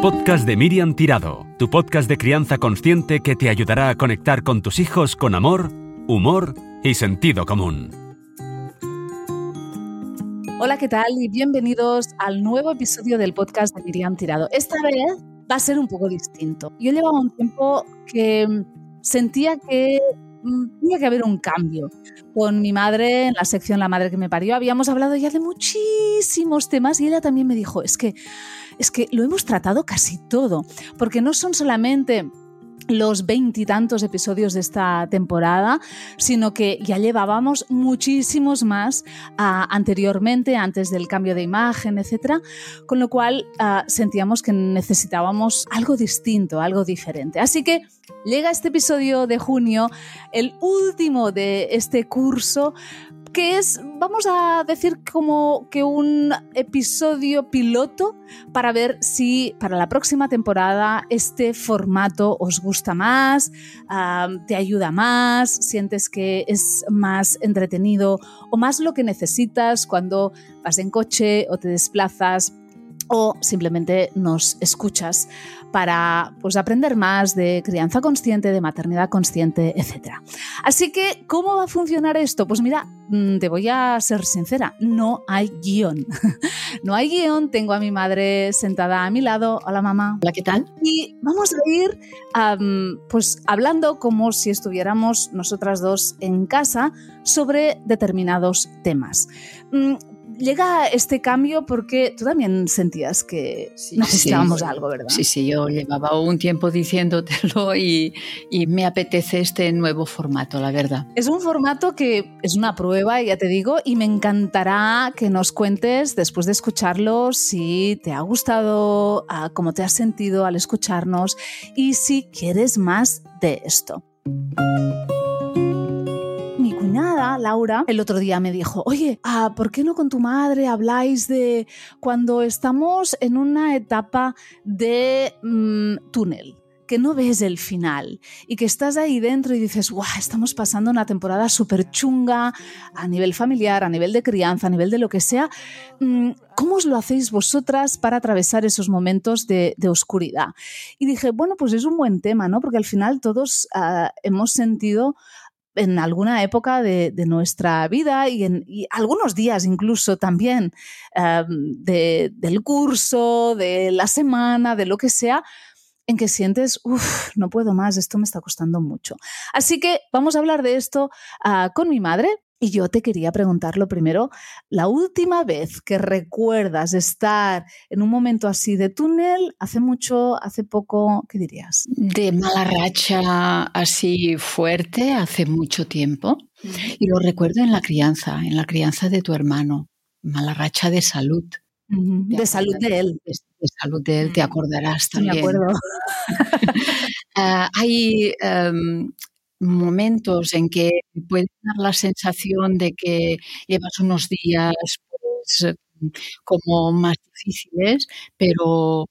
podcast de Miriam Tirado, tu podcast de crianza consciente que te ayudará a conectar con tus hijos con amor, humor y sentido común. Hola, ¿qué tal? Y bienvenidos al nuevo episodio del podcast de Miriam Tirado. Esta vez va a ser un poco distinto. Yo llevaba un tiempo que sentía que tenía que haber un cambio. Con mi madre, en la sección La madre que me parió, habíamos hablado ya de muchísimos temas y ella también me dijo, es que es que lo hemos tratado casi todo, porque no son solamente los veintitantos episodios de esta temporada, sino que ya llevábamos muchísimos más ah, anteriormente, antes del cambio de imagen, etc. Con lo cual ah, sentíamos que necesitábamos algo distinto, algo diferente. Así que llega este episodio de junio, el último de este curso que es, vamos a decir, como que un episodio piloto para ver si para la próxima temporada este formato os gusta más, te ayuda más, sientes que es más entretenido o más lo que necesitas cuando vas en coche o te desplazas o simplemente nos escuchas para pues, aprender más de crianza consciente, de maternidad consciente, etc. Así que, ¿cómo va a funcionar esto? Pues mira, mm, te voy a ser sincera, no hay guion. no hay guion, tengo a mi madre sentada a mi lado. Hola mamá. Hola, ¿qué tal? Y vamos a ir pues, hablando como si estuviéramos nosotras dos en casa sobre determinados temas. Llega este cambio porque tú también sentías que necesitábamos algo, ¿verdad? Sí, sí, yo llevaba un tiempo diciéndotelo y, y, me apetece este nuevo formato, la verdad. Es un formato que es una prueba, ya te digo, y me encantará que nos cuentes después de escucharlo si te ha gustado, cómo te has sentido al escucharnos y si quieres más de esto Laura, el otro día me dijo, oye, ah, ¿por qué no con tu madre habláis de cuando estamos en una etapa de mm, túnel? que no ves el final y que estás ahí dentro y dices, guau, estamos pasando una temporada súper chunga a nivel familiar, a nivel de crianza, a nivel de lo que sea. Mm, ¿Cómo os lo hacéis vosotras para atravesar esos momentos de, oscuridad? Y dije, bueno, pues es un buen tema, ¿no? Porque al final todos ah, hemos sentido en alguna época de, nuestra vida y en algunos días incluso también em, del curso, de la semana, de lo que sea, en que sientes, uff, no puedo más, esto me está costando mucho. Así que vamos a hablar de esto ah, con mi madre, y yo te quería preguntar lo primero, la última vez que recuerdas estar en un momento así de túnel, hace mucho, hace poco, ¿qué dirías? De mala racha así fuerte, hace mucho tiempo. Y lo recuerdo en la crianza, en la crianza de tu hermano, mala racha de salud. De salud de él. De, salud de él, te acordarás también. Me acuerdo. Ah, hay em, momentos en que puedes dar la sensación de que llevas unos días pues, como más difíciles, pero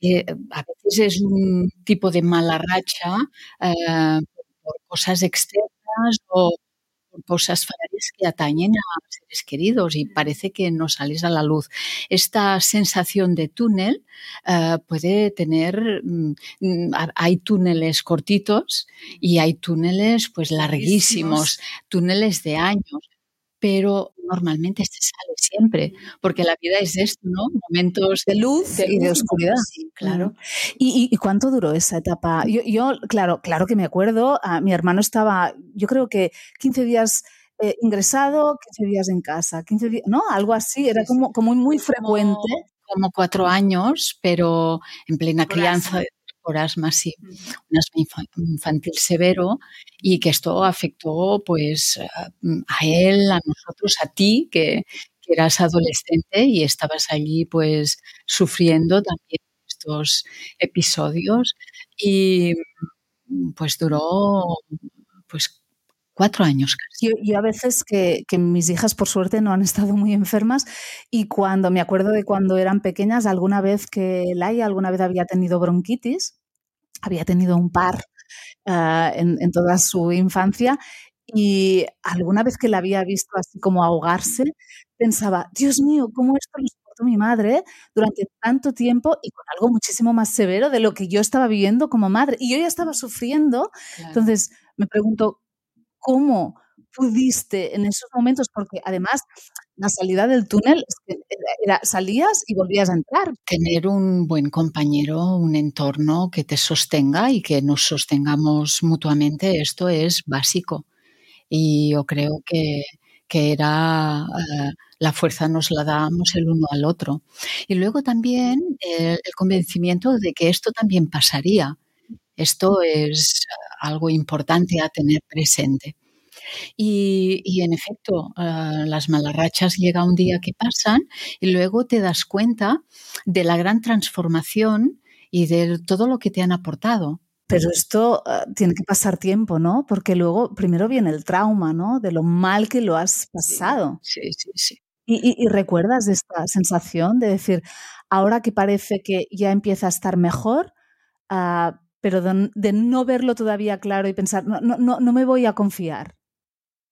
eh, a veces es un tipo de mala racha eh, por cosas externas o cosas fatales que atañen a seres queridos y parece que no sales a la luz. Esta sensación de túnel eh, puede tener, mm, hay túneles cortitos y hay túneles pues larguísimos, túneles de años pero normalmente se sale siempre, porque la vida es esto, ¿no? Momentos de luz, y de oscuridad. claro. ¿Y, cuánto duró esa etapa? Yo, claro, claro que me acuerdo, a, mi hermano estaba, yo creo que 15 días eh, ingresado, 15 días en casa, 15 días, ¿no? Algo así, era como, como muy frecuente. Como, cuatro años, pero en plena crianza por asma, sí, un asma infantil severo y que esto afectó pues a él, a nosotros, a ti, que, eras adolescente y estabas allí pues sufriendo también estos episodios. Y pues duró cuatro años casi. Yo, a veces que, que, mis hijas por suerte no han estado muy enfermas y cuando me acuerdo de cuando eran pequeñas, alguna vez que Laia alguna vez había tenido bronquitis, había tenido un par ah, en, en, toda su infancia y alguna vez que la había visto así como ahogarse, pensaba, Dios mío, ¿cómo esto lo soportó mi madre durante tanto tiempo y con algo muchísimo más severo de lo que yo estaba viviendo como madre. Y yo ya estaba sufriendo. Entonces me pregunto, ¿cómo pudiste en esos momentos? Porque además la salida del túnel era, salías y volvías a entrar. Tener un buen compañero, un entorno que te sostenga y que nos sostengamos mutuamente, esto es básico. Y yo creo que, que era eh, la fuerza nos la dábamos el uno al otro. Y luego también el convencimiento de que esto también pasaría. Esto es algo importante a tener presente. Y, en efecto, uh, las malarrachas llega un día que pasan y luego te das cuenta de la gran transformación y de todo lo que te han aportado. Pero esto uh, tiene que pasar tiempo, ¿no? Porque luego primero viene el trauma, ¿no? De lo mal que lo has pasado. Sí, sí, sí. Y, y, recuerdas esta sensación de decir, ahora que parece que ya empieza a estar mejor, uh, pero de, de, no verlo todavía claro y pensar, no, no, no me voy a confiar.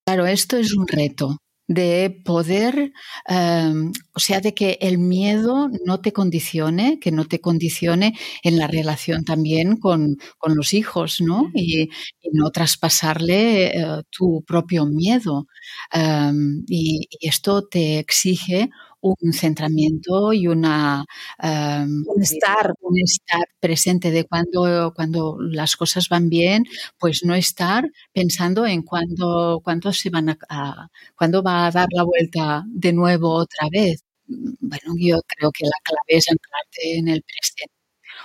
Claro, esto es un reto de poder, em, o sea, de que el miedo no te condicione, que no te condicione en la relación también con, los hijos, ¿no? Y, no traspasarle eh, tu propio miedo. Em, y, esto te exige un centramiento y una um, un estar. un estar presente de cuando cuando las cosas van bien pues no estar pensando en cuándo cuándo se van a, cuándo va a dar la vuelta de nuevo otra vez. Bueno yo creo que la clave es anclarte en el presente.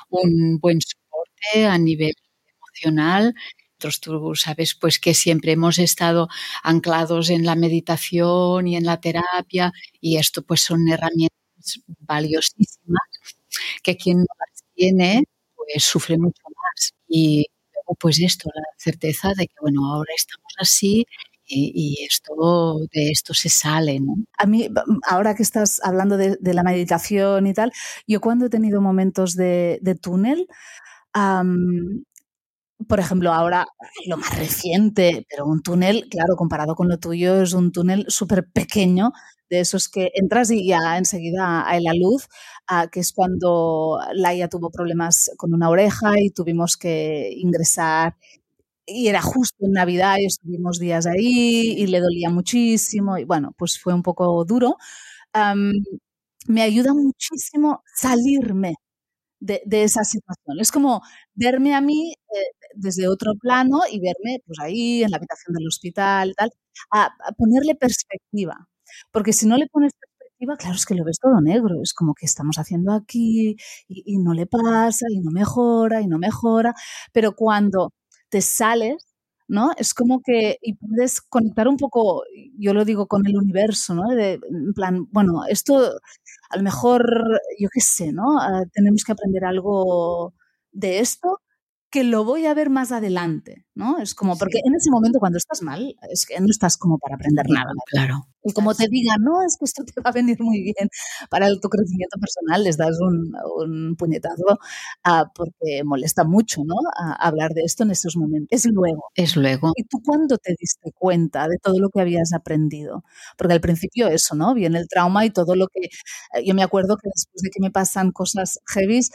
Un buen soporte a nivel emocional tú sabes pues que siempre hemos estado anclados en la meditación y en la terapia y esto pues son herramientas valiosísimas que quien no las tiene pues sufre mucho más y luego pues esto, la certeza de que bueno, ahora estamos así y, esto de esto se sale, ¿no? A mí, ahora que estás hablando de, la meditación y tal, yo cuando he tenido momentos de, túnel, por ejemplo, ahora lo más reciente, pero un túnel, claro, comparado con lo tuyo, es un túnel súper pequeño, de esos que entras y ya enseguida hay la luz, ah, que es cuando Laia tuvo problemas con una oreja y tuvimos que ingresar. Y era justo en Navidad y estuvimos días ahí y le dolía muchísimo y bueno, pues fue un poco duro. me ayuda muchísimo salirme de, esa situación. Es como verme a mí eh, desde otro plano y verme pues ahí en la habitación del hospital, tal, a, ponerle perspectiva. Porque si no le pones perspectiva, claro, es que lo ves todo negro. Es como que estamos haciendo aquí y no le pasa y no mejora y no mejora. Pero cuando te sales ¿no? Es como que y puedes conectar un poco, yo lo digo con el universo, ¿no? De, en plan, bueno, esto a lo mejor, yo qué sé, ¿no? Ah, tenemos que aprender algo de esto que lo voy a ver más adelante, ¿no? Es como, porque en ese momento cuando estás mal, es que no estás como para aprender nada. Claro. Y como te digan, no, es que esto te va a venir muy bien para el, tu crecimiento personal, les das un, un puñetazo uh, porque molesta mucho, ¿no? Hablar de esto en esos momentos. Es luego. Es luego. ¿Y tú cuándo te diste cuenta de todo lo que habías aprendido? Porque al principio eso, ¿no? Viene el trauma y todo lo que... Eh, yo me acuerdo que después de que me pasan cosas heavies,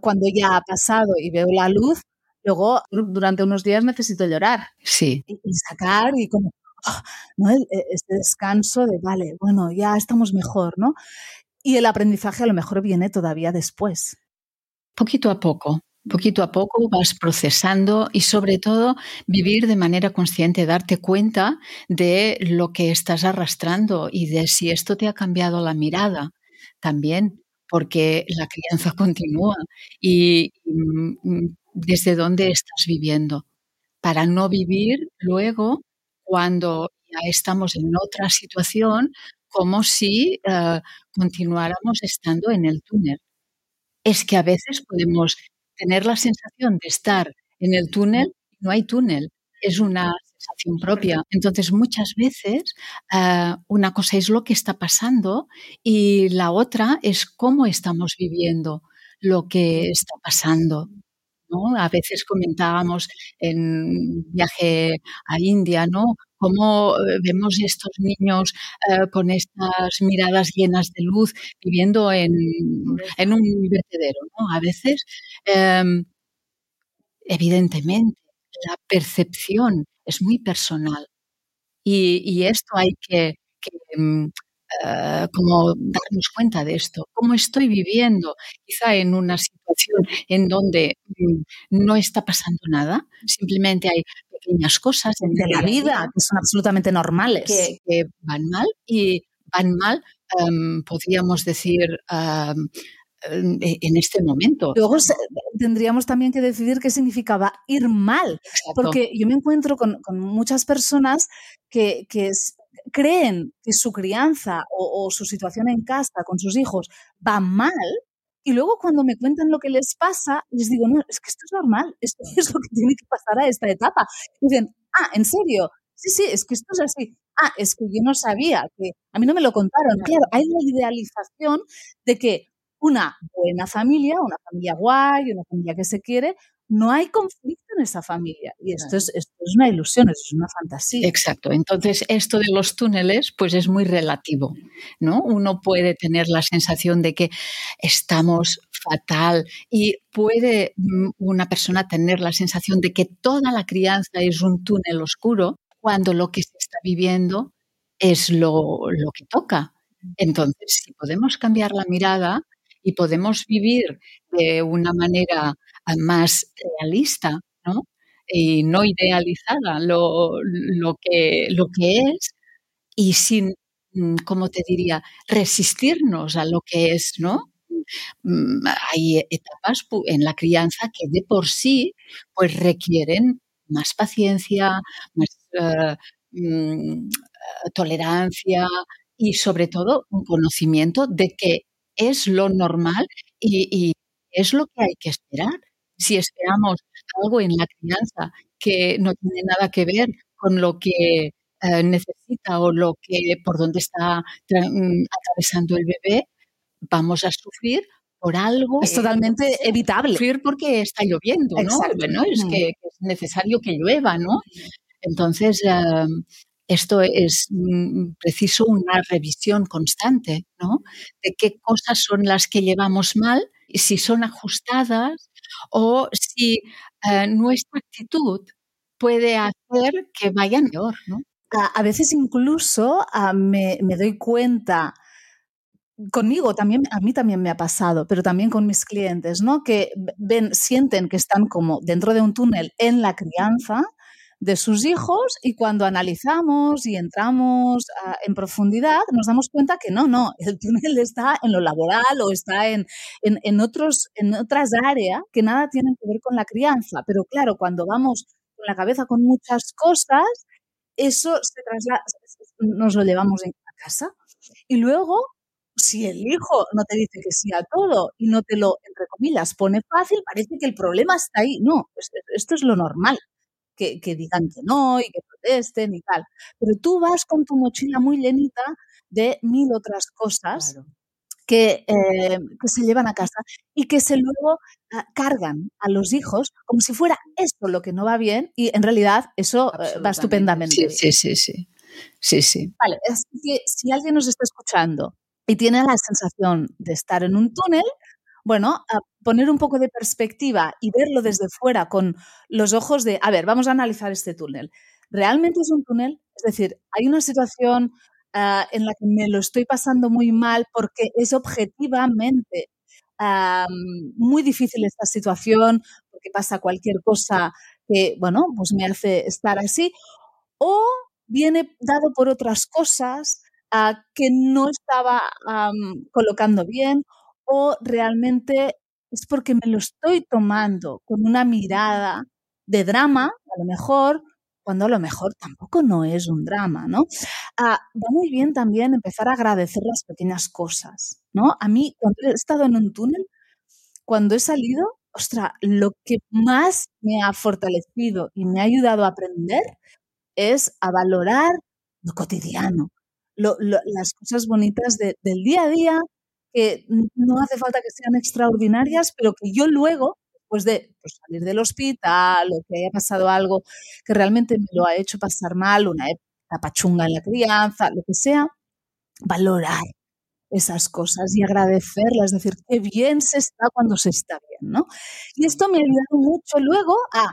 cuando ya ha pasado y veo la luz, luego durante unos días necesito llorar. Sí. Y, sacar y como, ah, ¿no? E, este descanso de, vale, bueno, ya estamos mejor, ¿no? Y el aprendizaje a lo mejor viene todavía después. Poquito a poco, poquito a poco vas procesando y sobre todo vivir de manera consciente, darte cuenta de lo que estás arrastrando y de si esto te ha cambiado la mirada también porque la crianza continúa y, mm, mm, desde dónde estás viviendo, para no vivir luego cuando ya estamos en otra situación como si eh, continuáramos estando en el túnel. Es que a veces podemos tener la sensación de estar en el túnel y no hay túnel. Es una propia. Entonces, muchas veces eh, una cosa es lo que está pasando y la otra es cómo estamos viviendo lo que está pasando. ¿no? A veces comentábamos en viaje a India, ¿no? cómo eh, vemos estos niños eh, con estas miradas llenas de luz viviendo en, en un vertedero, ¿no? A veces, em, evidentemente, la percepción es muy personal. Y, y esto hay que, que em, eh, como darnos cuenta de esto, cómo estoy viviendo, quizá en una situación en donde mm, no está pasando nada, simplemente hay pequeñas cosas en de la vida que son absolutamente normales. Que, van mal y van mal, um, podríamos decir, um, en este momento. Luego tendríamos también que decidir qué significaba ir mal, porque yo me encuentro con, con muchas personas que, que, creen que su crianza o, su situación en casa con sus hijos va mal, y luego cuando me cuentan lo que les pasa, les digo, no, es que esto es normal, esto es lo que tiene que pasar a esta etapa. Y dicen, ah, ¿en serio? Sí, sí, es que esto es así. Ah, es que yo no sabía, que a mí no me lo contaron. Claro, hay la idealización de que una buena familia, una familia guay, una familia que se quiere, no hay conflicto en esa familia. Y esto es, esto es una ilusión, esto es una fantasía. Exacto. Entonces, esto de los túneles, pues es muy relativo, ¿no? Uno puede tener la sensación de que estamos fatal y puede mm, una persona tener la sensación de que toda la crianza es un túnel oscuro cuando lo que se está viviendo es lo, lo que toca. Entonces, si podemos cambiar la mirada y podemos vivir de una manera más realista, ¿no? Y no idealizada lo, que, lo que es y sin, mm, ¿cómo te diría?, resistirnos a lo que es, ¿no? Mm, hay etapas en la crianza que de por sí pues requieren más paciencia, más eh, mm, tolerancia y sobre todo un conocimiento de que es lo normal y es lo que hay que esperar si esperamos algo en la crianza que no tiene nada que ver con lo que eh, necesita o lo que por donde está mm, atravesando el bebé, vamos a sufrir por algo. Es totalmente evitable. Sufrir porque está lloviendo, ¿no? Bueno, es que, es necesario que llueva, ¿no? Entonces, em, esto es mm, preciso una revisión constante, ¿no? De qué cosas son las que llevamos mal, y si son ajustadas o si eh, nuestra actitud puede hacer que vayan peor, ¿no? A, veces incluso ah, me, doy cuenta conmigo también, a mí también me ha pasado, pero también con mis clientes, ¿no? Que ven, sienten que están como dentro de un túnel en la crianza de sus hijos y cuando analizamos y entramos ah, en profundidad nos damos cuenta que no, no, el túnel está en lo laboral o está en, en, otros, en otras áreas que nada tienen que ver con la crianza. Pero claro, cuando vamos con la cabeza con muchas cosas, eso se traslada, nos lo llevamos en casa. Y luego si el hijo no te dice que sí a todo y no te lo, entre comillas, pone fácil, parece que el problema está ahí. No, esto es lo normal que, digan que no y que protesten y tal. Pero tú vas con tu mochila muy llenita de mil otras cosas. Que, eh, que, se llevan a casa y que se luego ah, cargan a los hijos como si fuera esto lo que no va bien y en realidad eso eh, va estupendamente. Sí, sí, sí, sí, sí, sí. Vale, así que si alguien nos está escuchando y tiene la sensación de estar en un túnel, bueno, a poner un poco de perspectiva y verlo desde fuera con los ojos de, a ver, vamos a analizar este túnel. ¿Realmente es un túnel? Es decir, hay una situación ah, en la que me lo estoy pasando muy mal porque es objetivamente muy difícil esta situación, porque pasa cualquier cosa que, bueno, pues me hace estar así, o viene dado por otras cosas ah, que no estaba colocando bien o realmente es porque me lo estoy tomando con una mirada de drama, a lo mejor, cuando a lo mejor tampoco no es un drama, ¿no? Ah, va muy bien también empezar a agradecer las pequeñas cosas, ¿no? A mí, cuando he estado en un túnel, cuando he salido, ostra, lo que más me ha fortalecido y me ha ayudado a aprender es a valorar lo cotidiano, las cosas bonitas del día a día, que no hace falta que sean extraordinarias, pero que yo luego, después de pues, salir del hospital o que haya pasado algo que realmente me lo ha hecho pasar mal, una tapachunga en la crianza, lo que sea, valorar esas cosas y agradecerlas, decir, qué bien se está cuando se está bien, ¿no? Y esto me ha ayudado mucho luego a,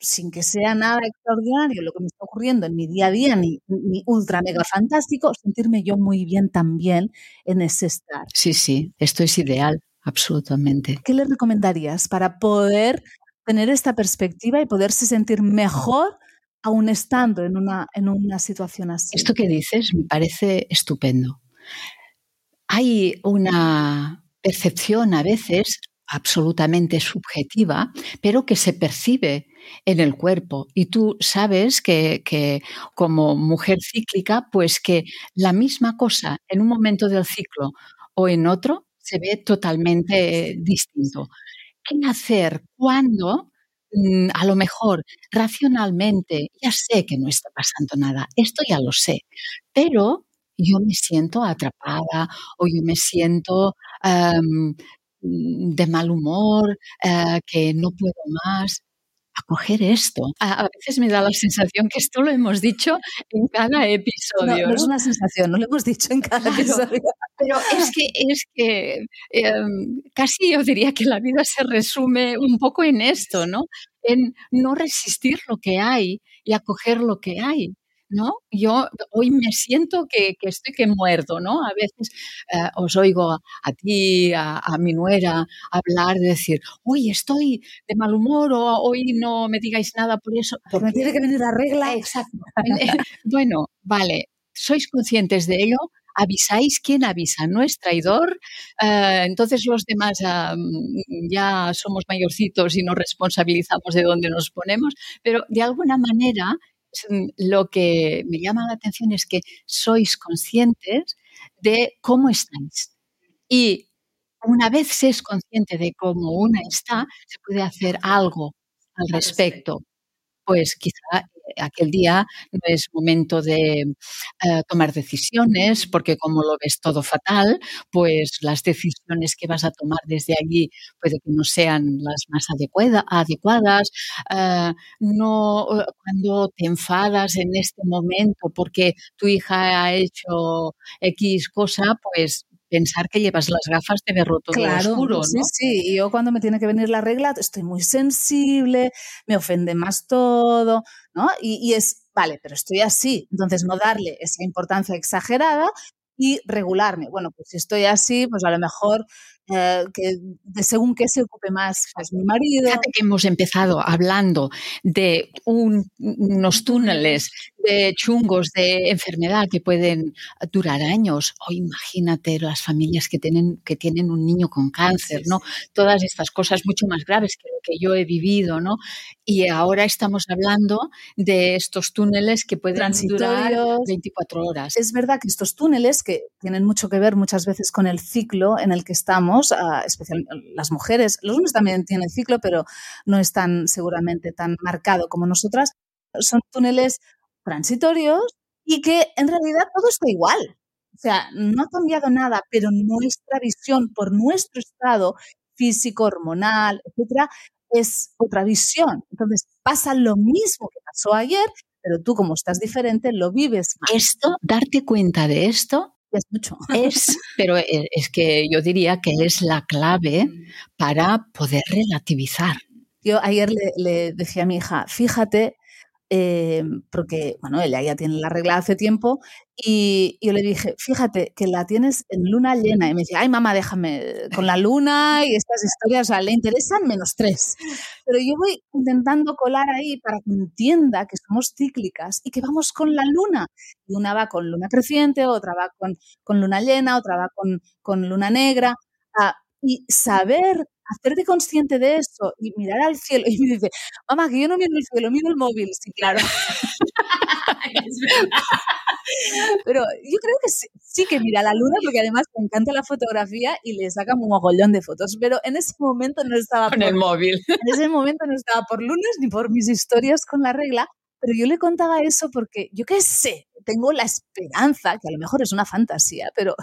sin que sea nada extraordinario lo que me está ocurriendo en mi día a día, ni, ni ultra mega fantástico, sentirme yo muy bien también en ese estar. Sí, sí, esto es ideal, absolutamente. ¿Qué le recomendarías para poder tener esta perspectiva y poderse sentir mejor aún estando en una, en una situación así? Esto que dices me parece estupendo hay una percepción a veces absolutamente subjetiva, pero que se percibe en el cuerpo. Y tú sabes que, como mujer cíclica, pues que la misma cosa en un momento del ciclo o en otro se ve totalmente distinto. ¿Qué hacer cuando mm, a lo mejor racionalmente ya sé que no está pasando nada, esto ya lo sé, pero yo me siento atrapada o yo me siento de mal humor, eh, que no puedo más. Acoger esto. A, veces me da la sensación que esto lo hemos dicho en cada episodio. No, es una sensación, no lo hemos dicho en cada episodio. Pero es que, es que em, casi yo diría que la vida se resume un poco en esto, ¿no? En no resistir lo que hay y acoger lo que hay. ¿No? Yo hoy me siento que, estoy que muerdo, ¿no? A veces eh, os oigo a, ti, a, mi nuera, hablar, de decir, hoy estoy de mal humor o hoy no me digáis nada por eso. Porque me tiene que venir la regla. Exacto. bueno, vale, sois conscientes de ello, avisáis, ¿quién avisa? No es traidor, eh, entonces los demás ah, ya somos mayorcitos y nos responsabilizamos de dónde nos ponemos, pero de alguna manera Mm, lo que me llama la atención es que sois conscientes de cómo estáis. Y una vez se es consciente de cómo una está, se puede hacer algo al respecto. Pues quizá aquel día no es momento de eh, tomar decisiones, porque como lo ves todo fatal, pues las decisiones que vas a tomar desde allí puede que no sean las más adecuadas. Eh, no, eh, cuando te enfadas en este momento porque tu hija ha hecho X cosa, pues pensar que llevas las gafas de verlo todo claro, oscuro, ¿no? Sí, sí, y yo cuando me tiene que venir la regla estoy muy sensible, me ofende más todo, ¿no? Y, y es, vale, pero estoy así, entonces no darle esa importancia exagerada y regularme. Bueno, pues si estoy así, pues a lo mejor eh, que de según qué se ocupe más pues, mi marido. Fíjate que hemos empezado hablando de unos túneles de chungos de enfermedad que pueden durar años. O imagínate las familias que tienen, que tienen un niño con cáncer, ¿no? Todas estas cosas mucho más graves que lo que yo he vivido, ¿no? Y ahora estamos hablando de estos túneles que pueden durar 24 horas. Es verdad que estos túneles, que tienen mucho que ver muchas veces con el ciclo en el que estamos, especialmente las mujeres, los hombres también tienen ciclo, pero no es tan seguramente tan marcado como nosotras, son túneles transitorios y que en realidad todo está igual. O sea, no ha cambiado nada, pero nuestra visión por nuestro estado físico, hormonal, etcétera, es otra visión. Entonces pasa lo mismo que pasó ayer, pero tú como estás diferente lo vives más. Esto, darte cuenta de esto, es mucho. Es, pero e, es que yo diría que es la clave para poder relativizar. Yo ayer le, le decía a mi hija, fíjate eh, porque, bueno, ella ya tiene la regla hace tiempo, y yo le dije, fíjate que la tienes en luna llena, y me dice, ay mamá, déjame con la luna y estas historias, o sea, le interesan menos tres. Pero yo voy intentando colar ahí para que entienda que somos cíclicas y que vamos con la luna. Y una va con luna creciente, otra va con, con luna llena, otra va con, con luna negra. Ah, y saber hacerte consciente de eso y mirar al cielo. Y me dice, mamá, que yo no miro el cielo, miro el móvil. Sí, claro. Pero yo creo que sí, que mira la luna porque además me encanta la fotografía y le saca un mogollón de fotos. Pero en ese momento no estaba con el móvil. En ese momento no estaba por lunes ni por mis historias con la regla. Pero yo le contaba eso porque yo qué sé, tengo la esperanza, que a lo mejor es una fantasía, pero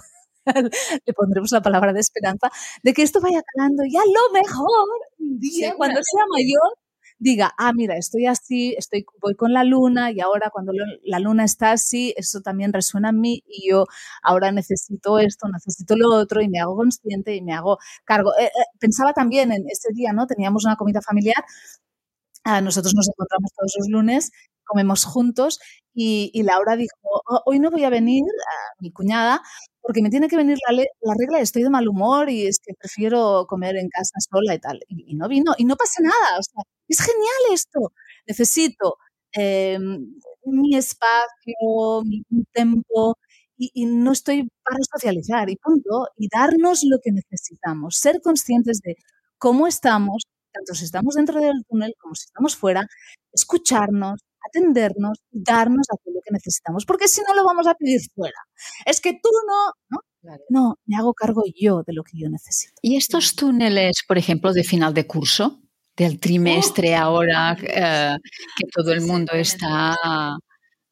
le pondremos la palabra de esperanza, de que esto vaya calando y a lo mejor un día, cuando sea mayor, diga, ah, mira, estoy así, estoy, voy con la luna y ahora cuando la luna está así, eso también resuena en mí y yo ahora necesito esto, necesito lo otro y me hago consciente y me hago cargo. Eh, eh, pensaba también en ese día, ¿no? Teníamos una comida familiar ah, nosotros nos encontramos todos los lunes comemos juntos y, Laura dijo, oh, hoy no voy a venir, a mi cuñada, porque me tiene que venir la, la, regla, estoy de mal humor y es que prefiero comer en casa sola y tal. Y, no vino, y no pasa nada, o sea, es genial esto. Necesito em, mi espacio, mi, tiempo, y, y, no estoy para socializar, y punto, y darnos lo que necesitamos, ser conscientes de cómo estamos, tanto si estamos dentro del túnel como si estamos fuera, escucharnos, atendernos, darnos aquello que necesitamos, porque si no lo vamos a pedir fuera. Es que tú no, ¿no? No, me hago cargo yo de lo que yo necesito. ¿Y estos túneles, por ejemplo, de final de curso, del trimestre oh, ahora eh, que todo el mundo está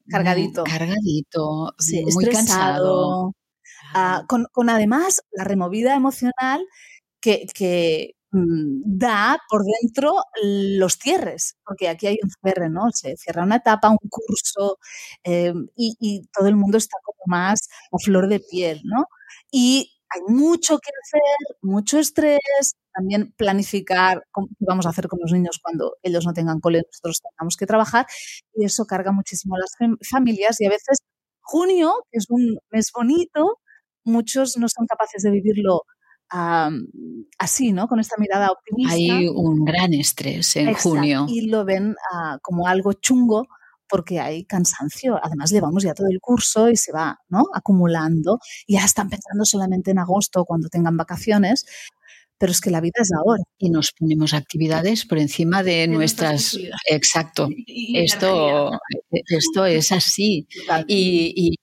cargadito, cargadito, muy cansado, ah, con, con, además la removida emocional que, que, da por dentro los cierres, porque aquí hay un cierre, ¿no? Se cierra una etapa, un curso eh, y, todo el mundo está como más a flor de piel, ¿no? Y hay mucho que hacer, mucho estrés, también planificar vamos a hacer con los niños cuando ellos no tengan cole, nosotros tengamos que trabajar y eso carga muchísimo a las familias y a veces junio, que es un mes bonito, muchos no son capaces de vivirlo así, ¿no? Con esta mirada optimista. Hay un gran estrés en junio. Y lo ven ah, como algo chungo porque hay cansancio. Además, llevamos ya todo el curso y se va ¿no? acumulando. Y ya están pensando solamente en agosto cuando tengan vacaciones. Pero es que la vida es ahora. Y nos ponemos actividades por encima de, nuestras. Exacto. esto, esto es así. Y,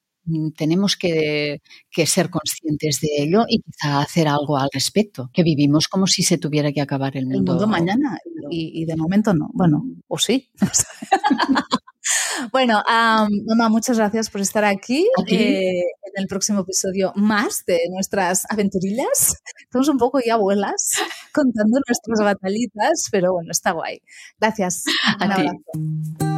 tenemos que, ser conscientes de ello y quizá hacer algo al respecto, que vivimos como si se tuviera que acabar el mundo. El mundo mañana y, de momento no. Bueno, o sí. bueno, mamá, muchas gracias por estar aquí eh, en el próximo episodio más de nuestras aventurillas. Estamos un poco ya abuelas contando nuestras batalitas, pero bueno, está guay. Gracias. Un abrazo.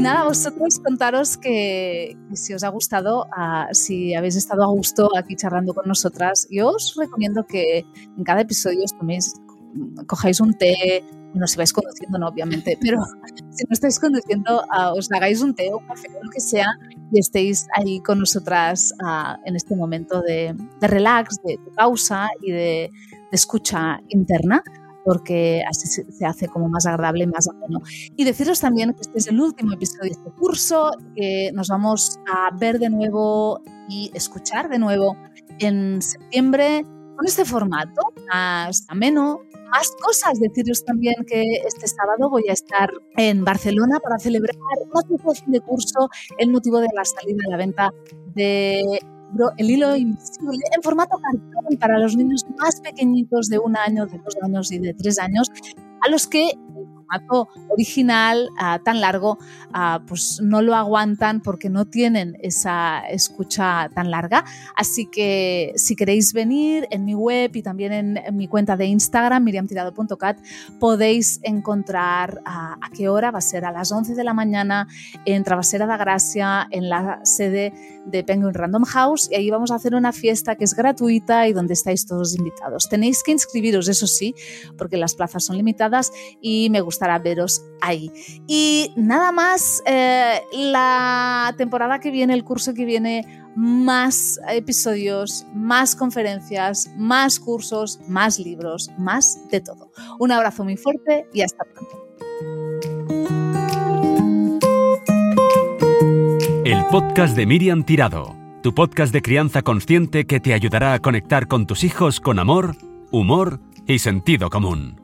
Y nada, vosotros contaros que, si os ha gustado, ah, si habéis estado a gusto aquí charlando con nosotras, yo os recomiendo que en cada episodio os toméis, cojáis un té, bueno, si vais conduciendo, no, obviamente, pero si no estáis conduciendo, ah, os hagáis un té un café lo que sea y estéis ahí con nosotras ah, en este momento de, relax, de, pausa y de escucha interna porque así se hace como más agradable y más ameno. Y deciros también que este es el último episodio de este curso, que nos vamos a ver de nuevo y escuchar de nuevo en septiembre con este formato más ameno, más cosas. Deciros también que este sábado voy a estar en Barcelona para celebrar una celebración de curso, el motivo de la salida a la venta de el hilo invisible en formato cartón para los niños más pequeñitos de un año, de dos años y de tres años, a los que original ah, tan largo, ah, pues no lo aguantan porque no tienen esa escucha tan larga. Así que si queréis venir en mi web y también en, mi cuenta de Instagram, miriamtirado.cat, podéis encontrar ah, a qué hora va a ser a las 11 de la mañana en Travesera da Gracia, en la sede de Penguin Random House y ahí vamos a hacer una fiesta que es gratuita y donde estáis todos invitados. Tenéis que inscribiros, eso sí, porque las plazas son limitadas y me gusta a veros ahí. Y nada más, eh, la temporada que viene, el curso que viene, más episodios, más conferencias, más cursos, más libros, más de todo. Un abrazo muy fuerte y hasta pronto. El podcast de Miriam Tirado, tu podcast de crianza consciente que te ayudará a conectar con tus hijos con amor, humor y sentido común.